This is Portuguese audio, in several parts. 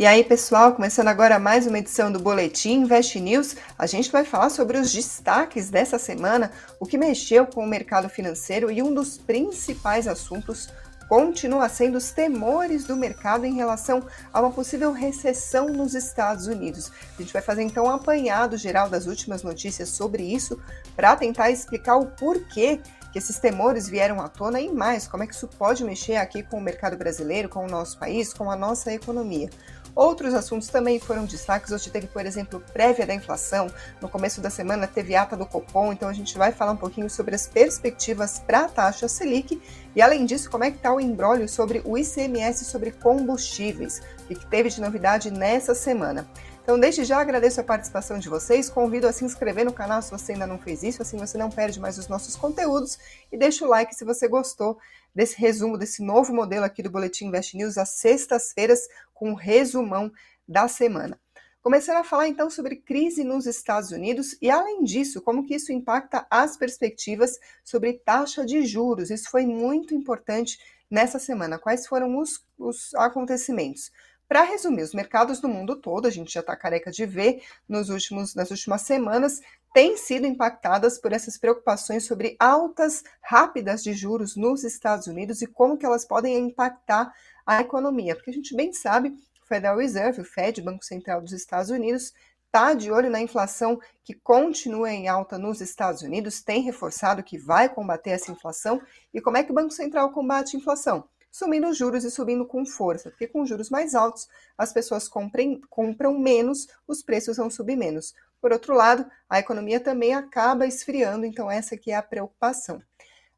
E aí, pessoal, começando agora mais uma edição do Boletim Invest News, a gente vai falar sobre os destaques dessa semana, o que mexeu com o mercado financeiro e um dos principais assuntos continua sendo os temores do mercado em relação a uma possível recessão nos Estados Unidos. A gente vai fazer então um apanhado geral das últimas notícias sobre isso para tentar explicar o porquê que esses temores vieram à tona e mais, como é que isso pode mexer aqui com o mercado brasileiro, com o nosso país, com a nossa economia. Outros assuntos também foram destaques. Hoje teve, por exemplo, prévia da inflação. No começo da semana teve ata do Copom, então a gente vai falar um pouquinho sobre as perspectivas para a taxa Selic e, além disso, como é que está o embrólio sobre o ICMS sobre combustíveis, o que teve de novidade nessa semana. Então, desde já agradeço a participação de vocês, convido a se inscrever no canal se você ainda não fez isso, assim você não perde mais os nossos conteúdos e deixa o like se você gostou desse resumo, desse novo modelo aqui do Boletim Invest News, às sextas-feiras, com um resumão da semana. Começando a falar então sobre crise nos Estados Unidos e, além disso, como que isso impacta as perspectivas sobre taxa de juros. Isso foi muito importante nessa semana. Quais foram os, os acontecimentos? Para resumir, os mercados do mundo todo, a gente já está careca de ver nos últimos, nas últimas semanas, têm sido impactadas por essas preocupações sobre altas rápidas de juros nos Estados Unidos e como que elas podem impactar a economia. Porque a gente bem sabe, o Federal Reserve, o Fed, Banco Central dos Estados Unidos, está de olho na inflação que continua em alta nos Estados Unidos, tem reforçado que vai combater essa inflação. E como é que o Banco Central combate a inflação? Subindo os juros e subindo com força, porque com juros mais altos as pessoas comprem, compram menos, os preços vão subir menos. Por outro lado, a economia também acaba esfriando, então essa aqui é a preocupação.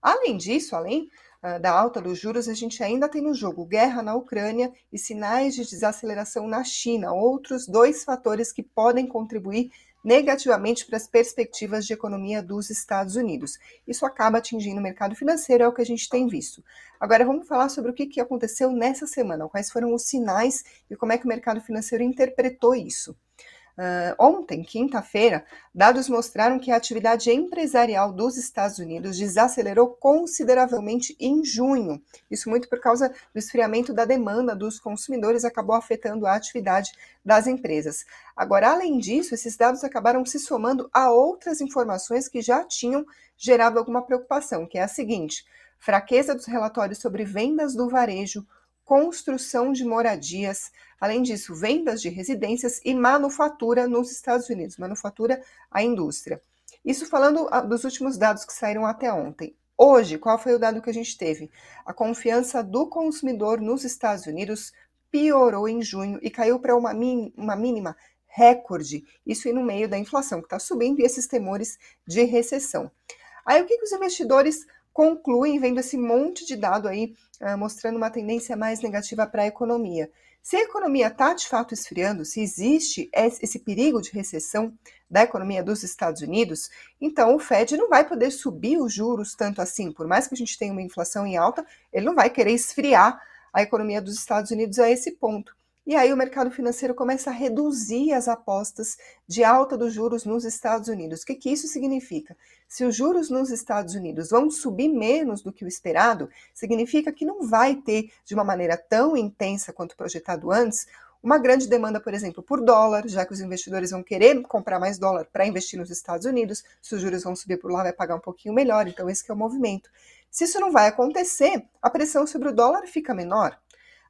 Além disso, além uh, da alta dos juros, a gente ainda tem no jogo guerra na Ucrânia e sinais de desaceleração na China, outros dois fatores que podem contribuir negativamente para as perspectivas de economia dos Estados Unidos. Isso acaba atingindo o mercado financeiro, é o que a gente tem visto. Agora vamos falar sobre o que aconteceu nessa semana, quais foram os sinais e como é que o mercado financeiro interpretou isso. Uh, ontem, quinta-feira, dados mostraram que a atividade empresarial dos Estados Unidos desacelerou consideravelmente em junho. Isso muito por causa do esfriamento da demanda dos consumidores, acabou afetando a atividade das empresas. Agora, além disso, esses dados acabaram se somando a outras informações que já tinham gerado alguma preocupação, que é a seguinte: fraqueza dos relatórios sobre vendas do varejo construção de moradias, além disso, vendas de residências e manufatura nos Estados Unidos, manufatura à indústria. Isso falando ah, dos últimos dados que saíram até ontem. Hoje, qual foi o dado que a gente teve? A confiança do consumidor nos Estados Unidos piorou em junho e caiu para uma, uma mínima recorde. Isso no meio da inflação que está subindo e esses temores de recessão. Aí o que, que os investidores concluem vendo esse monte de dado aí uh, mostrando uma tendência mais negativa para a economia. Se a economia está de fato esfriando, se existe esse perigo de recessão da economia dos Estados Unidos, então o Fed não vai poder subir os juros tanto assim. Por mais que a gente tenha uma inflação em alta, ele não vai querer esfriar a economia dos Estados Unidos a esse ponto. E aí o mercado financeiro começa a reduzir as apostas de alta dos juros nos Estados Unidos. O que, que isso significa? Se os juros nos Estados Unidos vão subir menos do que o esperado, significa que não vai ter, de uma maneira tão intensa quanto projetado antes, uma grande demanda, por exemplo, por dólar, já que os investidores vão querer comprar mais dólar para investir nos Estados Unidos, se os juros vão subir por lá, vai pagar um pouquinho melhor, então esse é o movimento. Se isso não vai acontecer, a pressão sobre o dólar fica menor.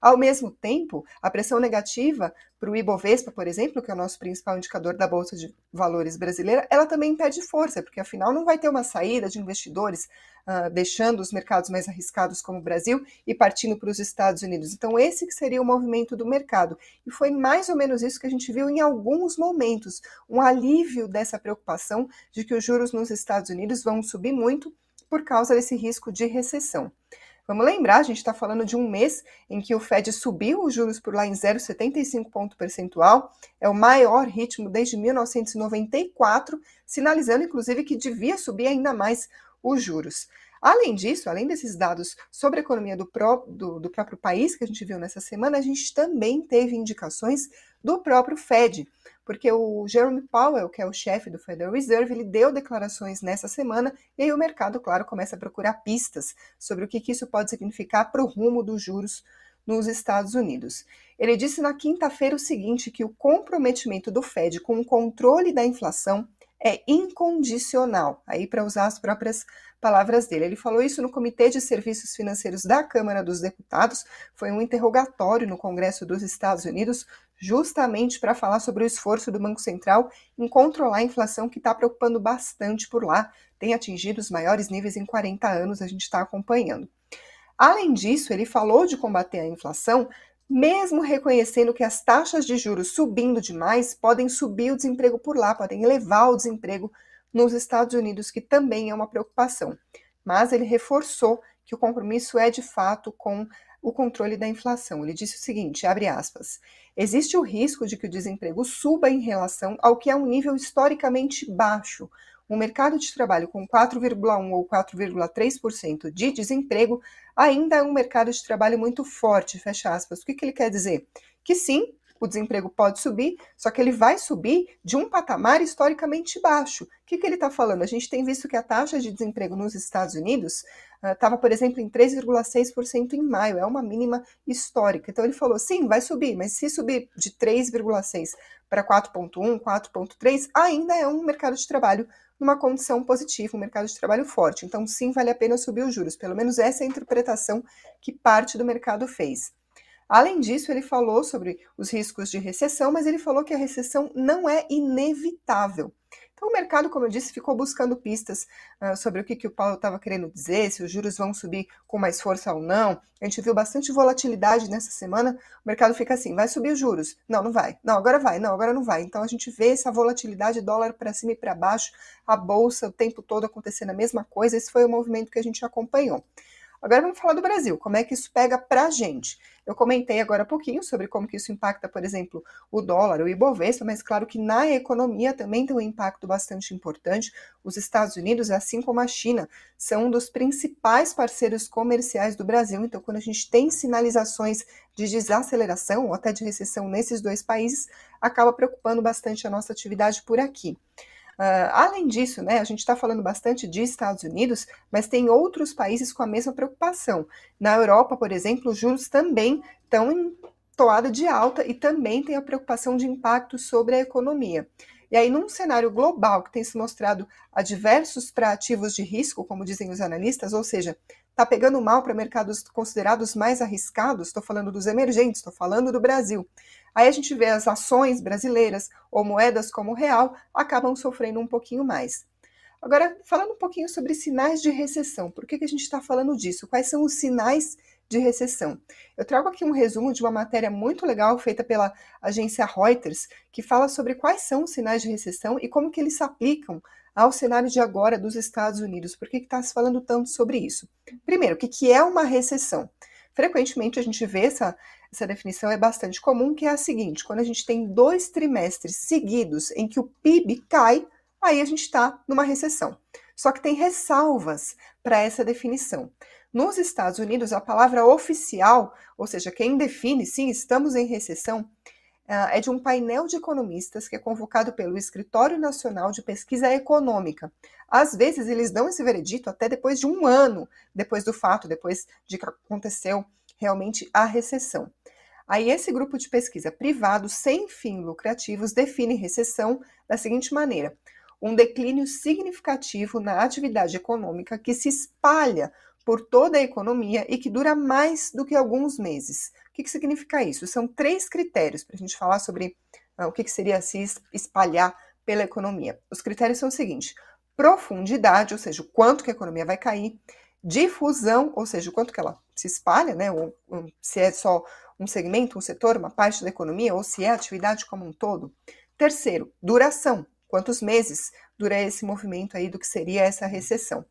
Ao mesmo tempo, a pressão negativa para o Ibovespa, por exemplo, que é o nosso principal indicador da Bolsa de Valores brasileira, ela também perde força, porque afinal não vai ter uma saída de investidores uh, deixando os mercados mais arriscados como o Brasil e partindo para os Estados Unidos. Então, esse que seria o movimento do mercado. E foi mais ou menos isso que a gente viu em alguns momentos, um alívio dessa preocupação de que os juros nos Estados Unidos vão subir muito por causa desse risco de recessão. Vamos lembrar, a gente está falando de um mês em que o Fed subiu os juros por lá em 0,75 ponto percentual, é o maior ritmo desde 1994, sinalizando inclusive que devia subir ainda mais os juros. Além disso, além desses dados sobre a economia do, pró do, do próprio país que a gente viu nessa semana, a gente também teve indicações do próprio Fed porque o Jerome Powell, que é o chefe do Federal Reserve, ele deu declarações nessa semana e aí o mercado, claro, começa a procurar pistas sobre o que, que isso pode significar para o rumo dos juros nos Estados Unidos. Ele disse na quinta-feira o seguinte: que o comprometimento do Fed com o controle da inflação é incondicional. Aí, para usar as próprias palavras dele. Ele falou isso no Comitê de Serviços Financeiros da Câmara dos Deputados. Foi um interrogatório no Congresso dos Estados Unidos, justamente para falar sobre o esforço do Banco Central em controlar a inflação que está preocupando bastante por lá. Tem atingido os maiores níveis em 40 anos, a gente está acompanhando. Além disso, ele falou de combater a inflação, mesmo reconhecendo que as taxas de juros subindo demais podem subir o desemprego por lá, podem elevar o desemprego nos Estados Unidos, que também é uma preocupação. Mas ele reforçou que o compromisso é de fato com o controle da inflação. Ele disse o seguinte, abre aspas: Existe o risco de que o desemprego suba em relação ao que é um nível historicamente baixo. Um mercado de trabalho com 4,1 ou 4,3% de desemprego ainda é um mercado de trabalho muito forte, fecha aspas. O que, que ele quer dizer? Que sim, o desemprego pode subir, só que ele vai subir de um patamar historicamente baixo. O que, que ele está falando? A gente tem visto que a taxa de desemprego nos Estados Unidos estava, uh, por exemplo, em 3,6% em maio, é uma mínima histórica. Então ele falou: sim, vai subir, mas se subir de 3,6% para 4,1%, 4,3%, ainda é um mercado de trabalho numa condição positiva, um mercado de trabalho forte. Então, sim, vale a pena subir os juros. Pelo menos essa é a interpretação que parte do mercado fez. Além disso, ele falou sobre os riscos de recessão, mas ele falou que a recessão não é inevitável. Então, o mercado, como eu disse, ficou buscando pistas uh, sobre o que, que o Paulo estava querendo dizer, se os juros vão subir com mais força ou não. A gente viu bastante volatilidade nessa semana. O mercado fica assim: vai subir os juros? Não, não vai. Não, agora vai. Não, agora não vai. Então, a gente vê essa volatilidade, dólar para cima e para baixo, a bolsa o tempo todo acontecendo a mesma coisa. Esse foi o movimento que a gente acompanhou. Agora vamos falar do Brasil, como é que isso pega para a gente. Eu comentei agora há pouquinho sobre como que isso impacta, por exemplo, o dólar, o Ibovespa, mas claro que na economia também tem um impacto bastante importante. Os Estados Unidos, assim como a China, são um dos principais parceiros comerciais do Brasil. Então, quando a gente tem sinalizações de desaceleração ou até de recessão nesses dois países, acaba preocupando bastante a nossa atividade por aqui. Uh, além disso, né, a gente está falando bastante de Estados Unidos, mas tem outros países com a mesma preocupação. Na Europa, por exemplo, os juros também estão em toada de alta e também tem a preocupação de impacto sobre a economia. E aí, num cenário global que tem se mostrado adversos para ativos de risco, como dizem os analistas, ou seja, está pegando mal para mercados considerados mais arriscados, estou falando dos emergentes, estou falando do Brasil. Aí a gente vê as ações brasileiras ou moedas como o real acabam sofrendo um pouquinho mais. Agora, falando um pouquinho sobre sinais de recessão, por que, que a gente está falando disso? Quais são os sinais de recessão? Eu trago aqui um resumo de uma matéria muito legal feita pela agência Reuters, que fala sobre quais são os sinais de recessão e como que eles se aplicam ao cenário de agora dos Estados Unidos. Por que está se falando tanto sobre isso? Primeiro, o que, que é uma recessão? Frequentemente a gente vê essa, essa definição é bastante comum, que é a seguinte: quando a gente tem dois trimestres seguidos em que o PIB cai, aí a gente está numa recessão. Só que tem ressalvas para essa definição. Nos Estados Unidos, a palavra oficial, ou seja, quem define, sim, estamos em recessão, é de um painel de economistas que é convocado pelo Escritório Nacional de Pesquisa Econômica. Às vezes, eles dão esse veredito até depois de um ano depois do fato, depois de que aconteceu realmente a recessão. Aí, esse grupo de pesquisa privado, sem fins lucrativos, define recessão da seguinte maneira: um declínio significativo na atividade econômica que se espalha por toda a economia e que dura mais do que alguns meses. O que, que significa isso? São três critérios para a gente falar sobre uh, o que, que seria se espalhar pela economia. Os critérios são os seguintes: profundidade, ou seja, o quanto que a economia vai cair, difusão, ou seja, o quanto que ela se espalha, né, ou, ou, se é só um segmento, um setor, uma parte da economia, ou se é atividade como um todo. Terceiro, duração, quantos meses dura esse movimento aí do que seria essa recessão.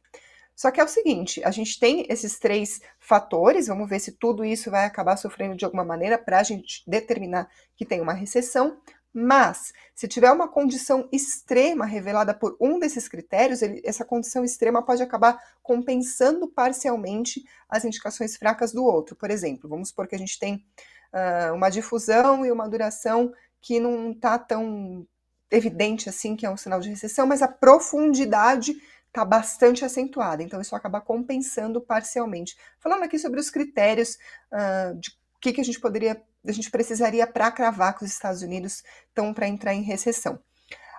Só que é o seguinte, a gente tem esses três fatores, vamos ver se tudo isso vai acabar sofrendo de alguma maneira para a gente determinar que tem uma recessão. Mas, se tiver uma condição extrema revelada por um desses critérios, ele, essa condição extrema pode acabar compensando parcialmente as indicações fracas do outro. Por exemplo, vamos supor que a gente tem uh, uma difusão e uma duração que não está tão evidente assim que é um sinal de recessão, mas a profundidade está bastante acentuada. Então, isso acaba compensando parcialmente. Falando aqui sobre os critérios uh, de que, que a gente poderia, a gente precisaria para cravar que os Estados Unidos estão para entrar em recessão.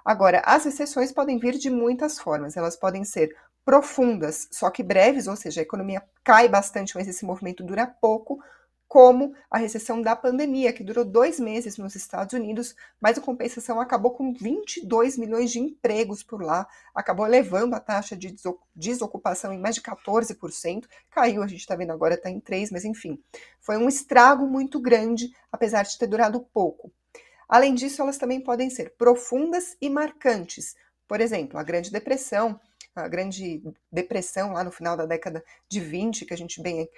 Agora, as recessões podem vir de muitas formas. Elas podem ser profundas, só que breves, ou seja, a economia cai bastante, mas esse movimento dura pouco, como a recessão da pandemia, que durou dois meses nos Estados Unidos, mas a compensação acabou com 22 milhões de empregos por lá, acabou levando a taxa de desocupação em mais de 14%, caiu, a gente está vendo agora, está em 3%, mas enfim, foi um estrago muito grande, apesar de ter durado pouco. Além disso, elas também podem ser profundas e marcantes. Por exemplo, a Grande Depressão, a Grande Depressão lá no final da década de 20, que a gente bem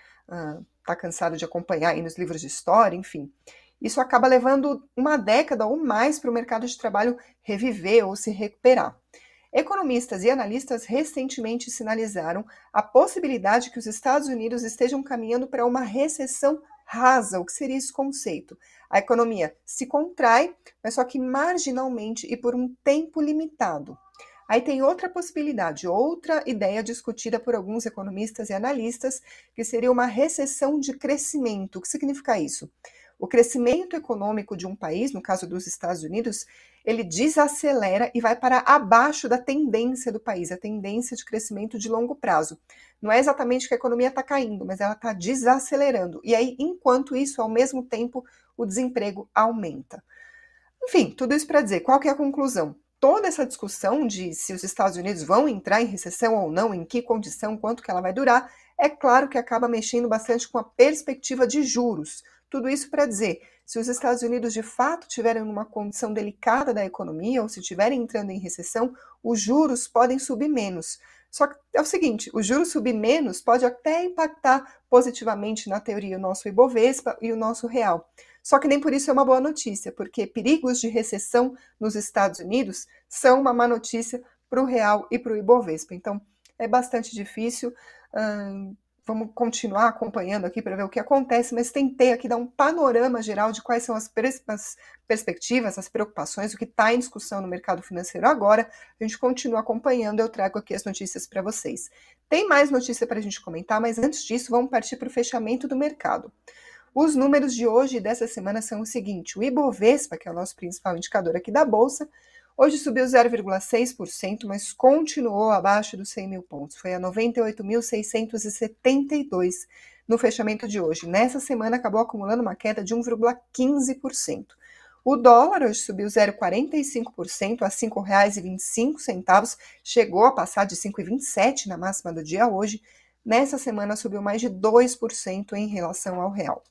está uh, cansado de acompanhar aí nos livros de história, enfim. Isso acaba levando uma década ou mais para o mercado de trabalho reviver ou se recuperar. Economistas e analistas recentemente sinalizaram a possibilidade que os Estados Unidos estejam caminhando para uma recessão rasa. O que seria esse conceito? A economia se contrai, mas só que marginalmente e por um tempo limitado. Aí tem outra possibilidade, outra ideia discutida por alguns economistas e analistas, que seria uma recessão de crescimento. O que significa isso? O crescimento econômico de um país, no caso dos Estados Unidos, ele desacelera e vai para abaixo da tendência do país, a tendência de crescimento de longo prazo. Não é exatamente que a economia está caindo, mas ela está desacelerando. E aí, enquanto isso, ao mesmo tempo, o desemprego aumenta. Enfim, tudo isso para dizer, qual que é a conclusão? Toda essa discussão de se os Estados Unidos vão entrar em recessão ou não, em que condição, quanto que ela vai durar, é claro que acaba mexendo bastante com a perspectiva de juros. Tudo isso para dizer, se os Estados Unidos de fato tiverem uma condição delicada da economia ou se estiverem entrando em recessão, os juros podem subir menos. Só que é o seguinte, o juros subir menos pode até impactar positivamente na teoria o nosso Ibovespa e o nosso real. Só que nem por isso é uma boa notícia, porque perigos de recessão nos Estados Unidos são uma má notícia para o real e para o Ibovespa. Então, é bastante difícil. Hum, vamos continuar acompanhando aqui para ver o que acontece, mas tentei aqui dar um panorama geral de quais são as, pers as perspectivas, as preocupações, o que está em discussão no mercado financeiro agora. A gente continua acompanhando, eu trago aqui as notícias para vocês. Tem mais notícia para a gente comentar, mas antes disso, vamos partir para o fechamento do mercado. Os números de hoje e dessa semana são o seguinte: o Ibovespa, que é o nosso principal indicador aqui da Bolsa, hoje subiu 0,6%, mas continuou abaixo dos 100 mil pontos. Foi a 98.672 no fechamento de hoje. Nessa semana acabou acumulando uma queda de 1,15%. O dólar hoje subiu 0,45% a R$ 5,25, chegou a passar de 5,27 na máxima do dia hoje. Nessa semana subiu mais de 2% em relação ao real.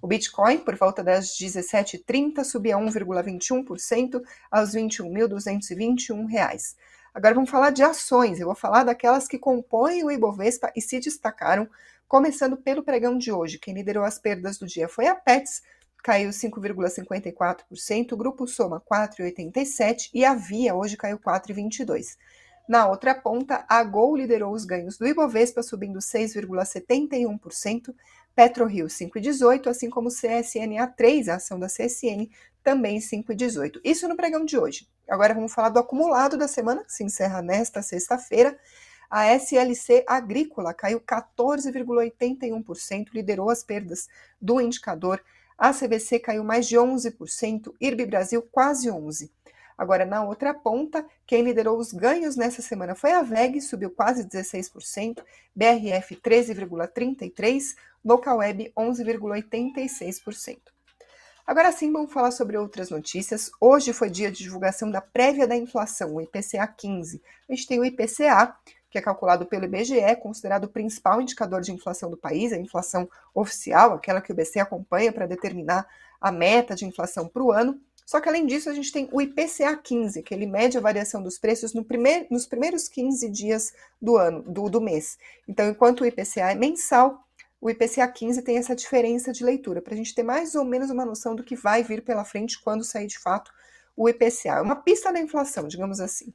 O Bitcoin, por volta das 17h30, subia 1,21% aos R$ 21.221. Agora vamos falar de ações. Eu vou falar daquelas que compõem o Ibovespa e se destacaram, começando pelo pregão de hoje. Quem liderou as perdas do dia foi a Pets, caiu 5,54%, o Grupo Soma 4,87% e a Via hoje caiu 4,22%. Na outra ponta, a Gol liderou os ganhos do Ibovespa, subindo 6,71%, PetroRio 5,18, assim como CSNA3, a ação da CSN, também 5,18. Isso no pregão de hoje. Agora vamos falar do acumulado da semana, que se encerra nesta sexta-feira. A SLC Agrícola caiu 14,81%, liderou as perdas do indicador. A CVC caiu mais de 11%, IRB Brasil quase 11%. Agora, na outra ponta, quem liderou os ganhos nessa semana foi a VEG, subiu quase 16%, BRF 13,33%, Localweb 11,86%. Agora sim, vamos falar sobre outras notícias. Hoje foi dia de divulgação da prévia da inflação, o IPCA 15. A gente tem o IPCA, que é calculado pelo IBGE, considerado o principal indicador de inflação do país, a inflação oficial, aquela que o IBC acompanha para determinar a meta de inflação para o ano. Só que além disso, a gente tem o IPCA 15, que ele mede a variação dos preços no primeir, nos primeiros 15 dias do ano, do, do mês. Então, enquanto o IPCA é mensal, o IPCA 15 tem essa diferença de leitura, para a gente ter mais ou menos uma noção do que vai vir pela frente quando sair de fato o IPCA. É uma pista da inflação, digamos assim.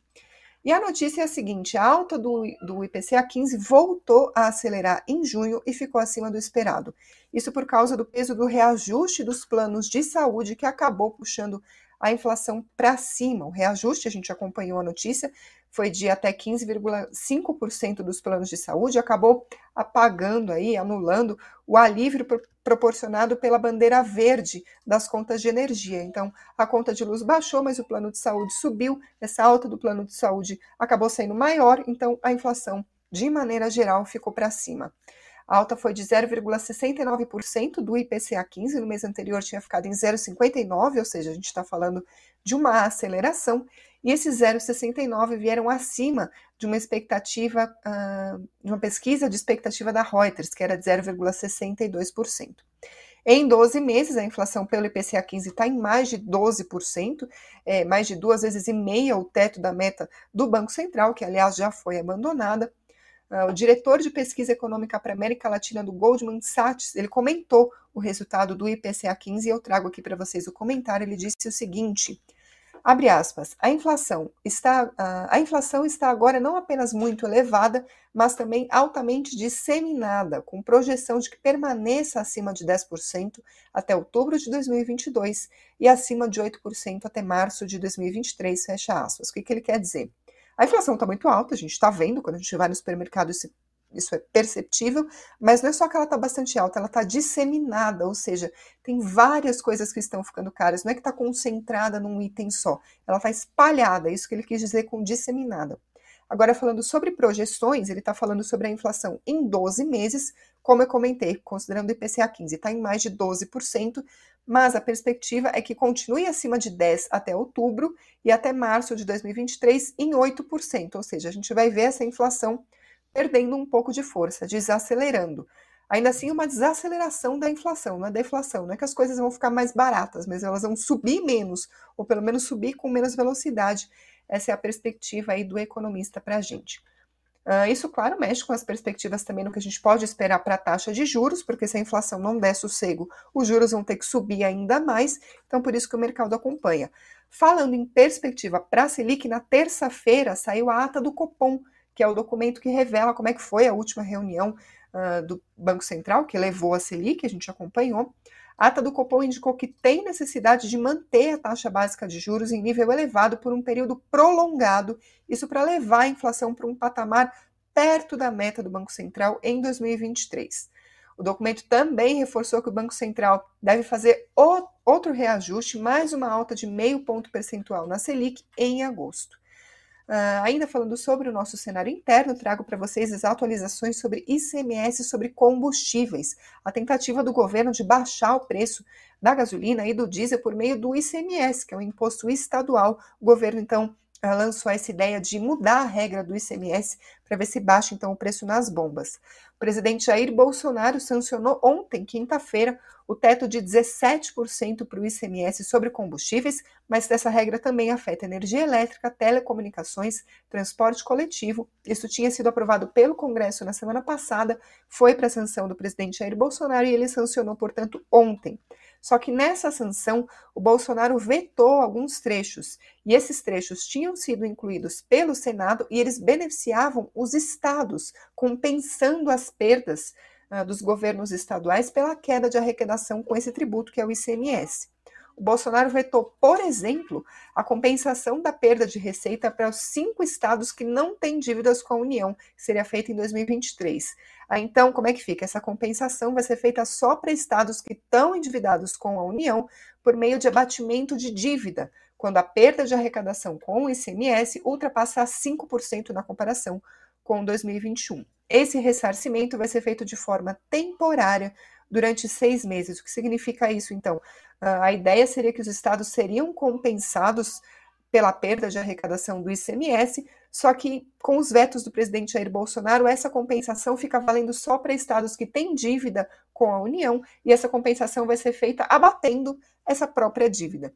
E a notícia é a seguinte: a alta do, do IPCA 15 voltou a acelerar em junho e ficou acima do esperado. Isso por causa do peso do reajuste dos planos de saúde que acabou puxando a inflação para cima. O reajuste, a gente acompanhou a notícia, foi de até 15,5% dos planos de saúde, acabou apagando aí, anulando o alívio proporcionado pela bandeira verde das contas de energia. Então, a conta de luz baixou, mas o plano de saúde subiu, essa alta do plano de saúde acabou sendo maior, então a inflação, de maneira geral, ficou para cima. A alta foi de 0,69% do IPCA 15, no mês anterior tinha ficado em 0,59, ou seja, a gente está falando de uma aceleração, e esses 0,69 vieram acima de uma expectativa, uh, de uma pesquisa de expectativa da Reuters, que era de 0,62%. Em 12 meses, a inflação pelo IPCA 15 está em mais de 12%, é, mais de duas vezes e meia o teto da meta do Banco Central, que aliás já foi abandonada. Uh, o diretor de pesquisa econômica para a América Latina do Goldman Sachs, ele comentou o resultado do IPCA 15 e eu trago aqui para vocês o comentário. Ele disse o seguinte: abre aspas, a inflação está a inflação está agora não apenas muito elevada, mas também altamente disseminada, com projeção de que permaneça acima de 10% até outubro de 2022 e acima de 8% até março de 2023, fecha aspas. O que, que ele quer dizer? A inflação está muito alta, a gente está vendo quando a gente vai no supermercado isso, isso é perceptível, mas não é só que ela está bastante alta, ela está disseminada, ou seja, tem várias coisas que estão ficando caras, não é que está concentrada num item só, ela está espalhada, é isso que ele quis dizer com disseminada. Agora, falando sobre projeções, ele está falando sobre a inflação em 12 meses, como eu comentei, considerando o IPCA 15, está em mais de 12%, mas a perspectiva é que continue acima de 10% até outubro e até março de 2023 em 8%, ou seja, a gente vai ver essa inflação perdendo um pouco de força, desacelerando. Ainda assim, uma desaceleração da inflação, não é deflação, não é que as coisas vão ficar mais baratas, mas elas vão subir menos, ou pelo menos subir com menos velocidade. Essa é a perspectiva aí do economista para a gente. Uh, isso, claro, mexe com as perspectivas também no que a gente pode esperar para a taxa de juros, porque se a inflação não der sossego, os juros vão ter que subir ainda mais, então por isso que o mercado acompanha. Falando em perspectiva para a Selic, na terça-feira saiu a ata do Copom, que é o documento que revela como é que foi a última reunião uh, do Banco Central, que levou a Selic, a gente acompanhou. A ata do Copom indicou que tem necessidade de manter a taxa básica de juros em nível elevado por um período prolongado, isso para levar a inflação para um patamar perto da meta do Banco Central em 2023. O documento também reforçou que o Banco Central deve fazer outro reajuste, mais uma alta de meio ponto percentual na Selic em agosto. Uh, ainda falando sobre o nosso cenário interno, trago para vocês as atualizações sobre ICMS sobre combustíveis, a tentativa do governo de baixar o preço da gasolina e do diesel por meio do ICMS, que é um imposto estadual. O governo, então, lançou essa ideia de mudar a regra do ICMS para ver se baixa então o preço nas bombas. O presidente Jair Bolsonaro sancionou ontem, quinta-feira, o teto de 17% para o ICMS sobre combustíveis, mas essa regra também afeta energia elétrica, telecomunicações, transporte coletivo. Isso tinha sido aprovado pelo Congresso na semana passada, foi para a sanção do presidente Jair Bolsonaro e ele sancionou, portanto, ontem. Só que nessa sanção, o Bolsonaro vetou alguns trechos, e esses trechos tinham sido incluídos pelo Senado e eles beneficiavam os estados, compensando as perdas uh, dos governos estaduais pela queda de arrecadação com esse tributo que é o ICMS. O Bolsonaro vetou, por exemplo, a compensação da perda de receita para os cinco estados que não têm dívidas com a União, que seria feita em 2023. Ah, então, como é que fica? Essa compensação vai ser feita só para estados que estão endividados com a União por meio de abatimento de dívida, quando a perda de arrecadação com o ICMS ultrapassar 5% na comparação com 2021. Esse ressarcimento vai ser feito de forma temporária durante seis meses. O que significa isso, então? Ah, a ideia seria que os estados seriam compensados pela perda de arrecadação do ICMS, só que com os vetos do presidente Jair Bolsonaro, essa compensação fica valendo só para estados que têm dívida com a União, e essa compensação vai ser feita abatendo essa própria dívida.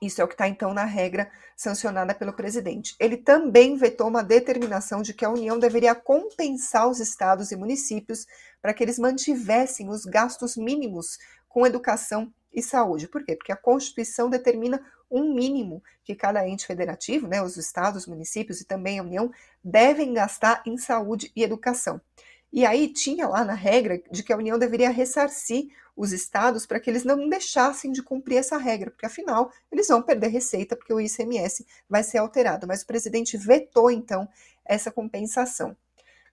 Isso é o que está, então, na regra sancionada pelo presidente. Ele também vetou uma determinação de que a União deveria compensar os estados e municípios para que eles mantivessem os gastos mínimos com educação e saúde. Por quê? Porque a Constituição determina um mínimo que cada ente federativo, né, os estados, os municípios e também a União, devem gastar em saúde e educação. E aí tinha lá na regra de que a União deveria ressarcir os estados para que eles não deixassem de cumprir essa regra, porque afinal eles vão perder receita porque o ICMS vai ser alterado. Mas o presidente vetou então essa compensação.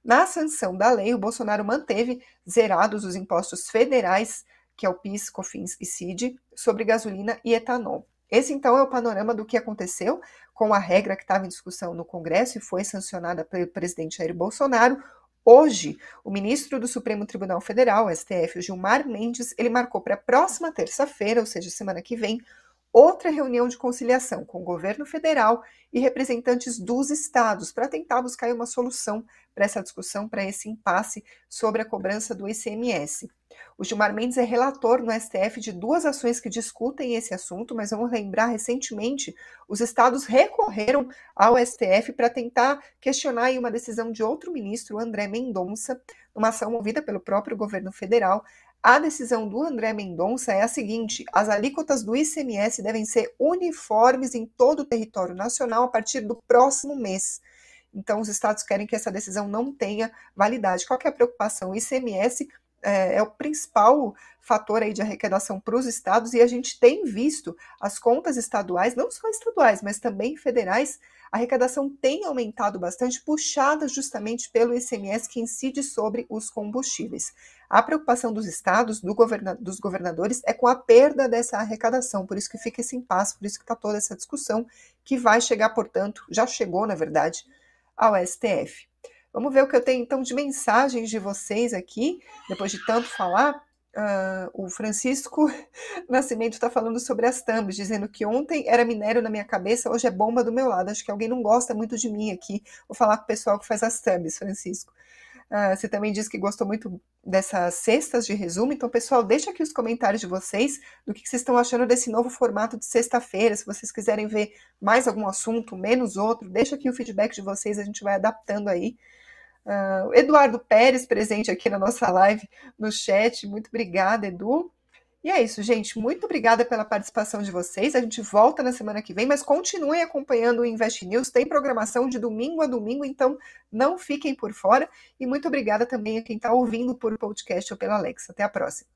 Na sanção da lei, o Bolsonaro manteve zerados os impostos federais, que é o PIS, COFINS e CID, sobre gasolina e etanol. Esse então é o panorama do que aconteceu com a regra que estava em discussão no Congresso e foi sancionada pelo presidente Jair Bolsonaro. Hoje, o ministro do Supremo Tribunal Federal, STF, Gilmar Mendes, ele marcou para a próxima terça-feira, ou seja, semana que vem, outra reunião de conciliação com o governo federal e representantes dos estados para tentar buscar uma solução para essa discussão, para esse impasse sobre a cobrança do ICMS. O Gilmar Mendes é relator no STF de duas ações que discutem esse assunto, mas vamos lembrar, recentemente, os estados recorreram ao STF para tentar questionar uma decisão de outro ministro, André Mendonça, numa ação movida pelo próprio governo federal, a decisão do André Mendonça é a seguinte: as alíquotas do ICMS devem ser uniformes em todo o território nacional a partir do próximo mês. Então, os estados querem que essa decisão não tenha validade. Qual é a preocupação? O ICMS é, é, o principal fator aí de arrecadação para os estados e a gente tem visto as contas estaduais, não só estaduais, mas também federais, a arrecadação tem aumentado bastante, puxada justamente pelo ICMS que incide sobre os combustíveis. A preocupação dos estados, do governa dos governadores, é com a perda dessa arrecadação, por isso que fica esse impasse, por isso que está toda essa discussão, que vai chegar, portanto, já chegou, na verdade, ao STF. Vamos ver o que eu tenho então de mensagens de vocês aqui, depois de tanto falar. Uh, o Francisco Nascimento está falando sobre as thumbs, dizendo que ontem era minério na minha cabeça, hoje é bomba do meu lado. Acho que alguém não gosta muito de mim aqui. Vou falar com o pessoal que faz as thumbs, Francisco. Uh, você também disse que gostou muito dessas cestas de resumo. Então, pessoal, deixa aqui os comentários de vocês do que, que vocês estão achando desse novo formato de sexta-feira. Se vocês quiserem ver mais algum assunto, menos outro, deixa aqui o feedback de vocês, a gente vai adaptando aí. Uh, Eduardo Pérez, presente aqui na nossa live, no chat. Muito obrigada, Edu. E é isso, gente. Muito obrigada pela participação de vocês. A gente volta na semana que vem, mas continuem acompanhando o Invest News. Tem programação de domingo a domingo, então não fiquem por fora. E muito obrigada também a quem está ouvindo por podcast ou pela Alexa. Até a próxima.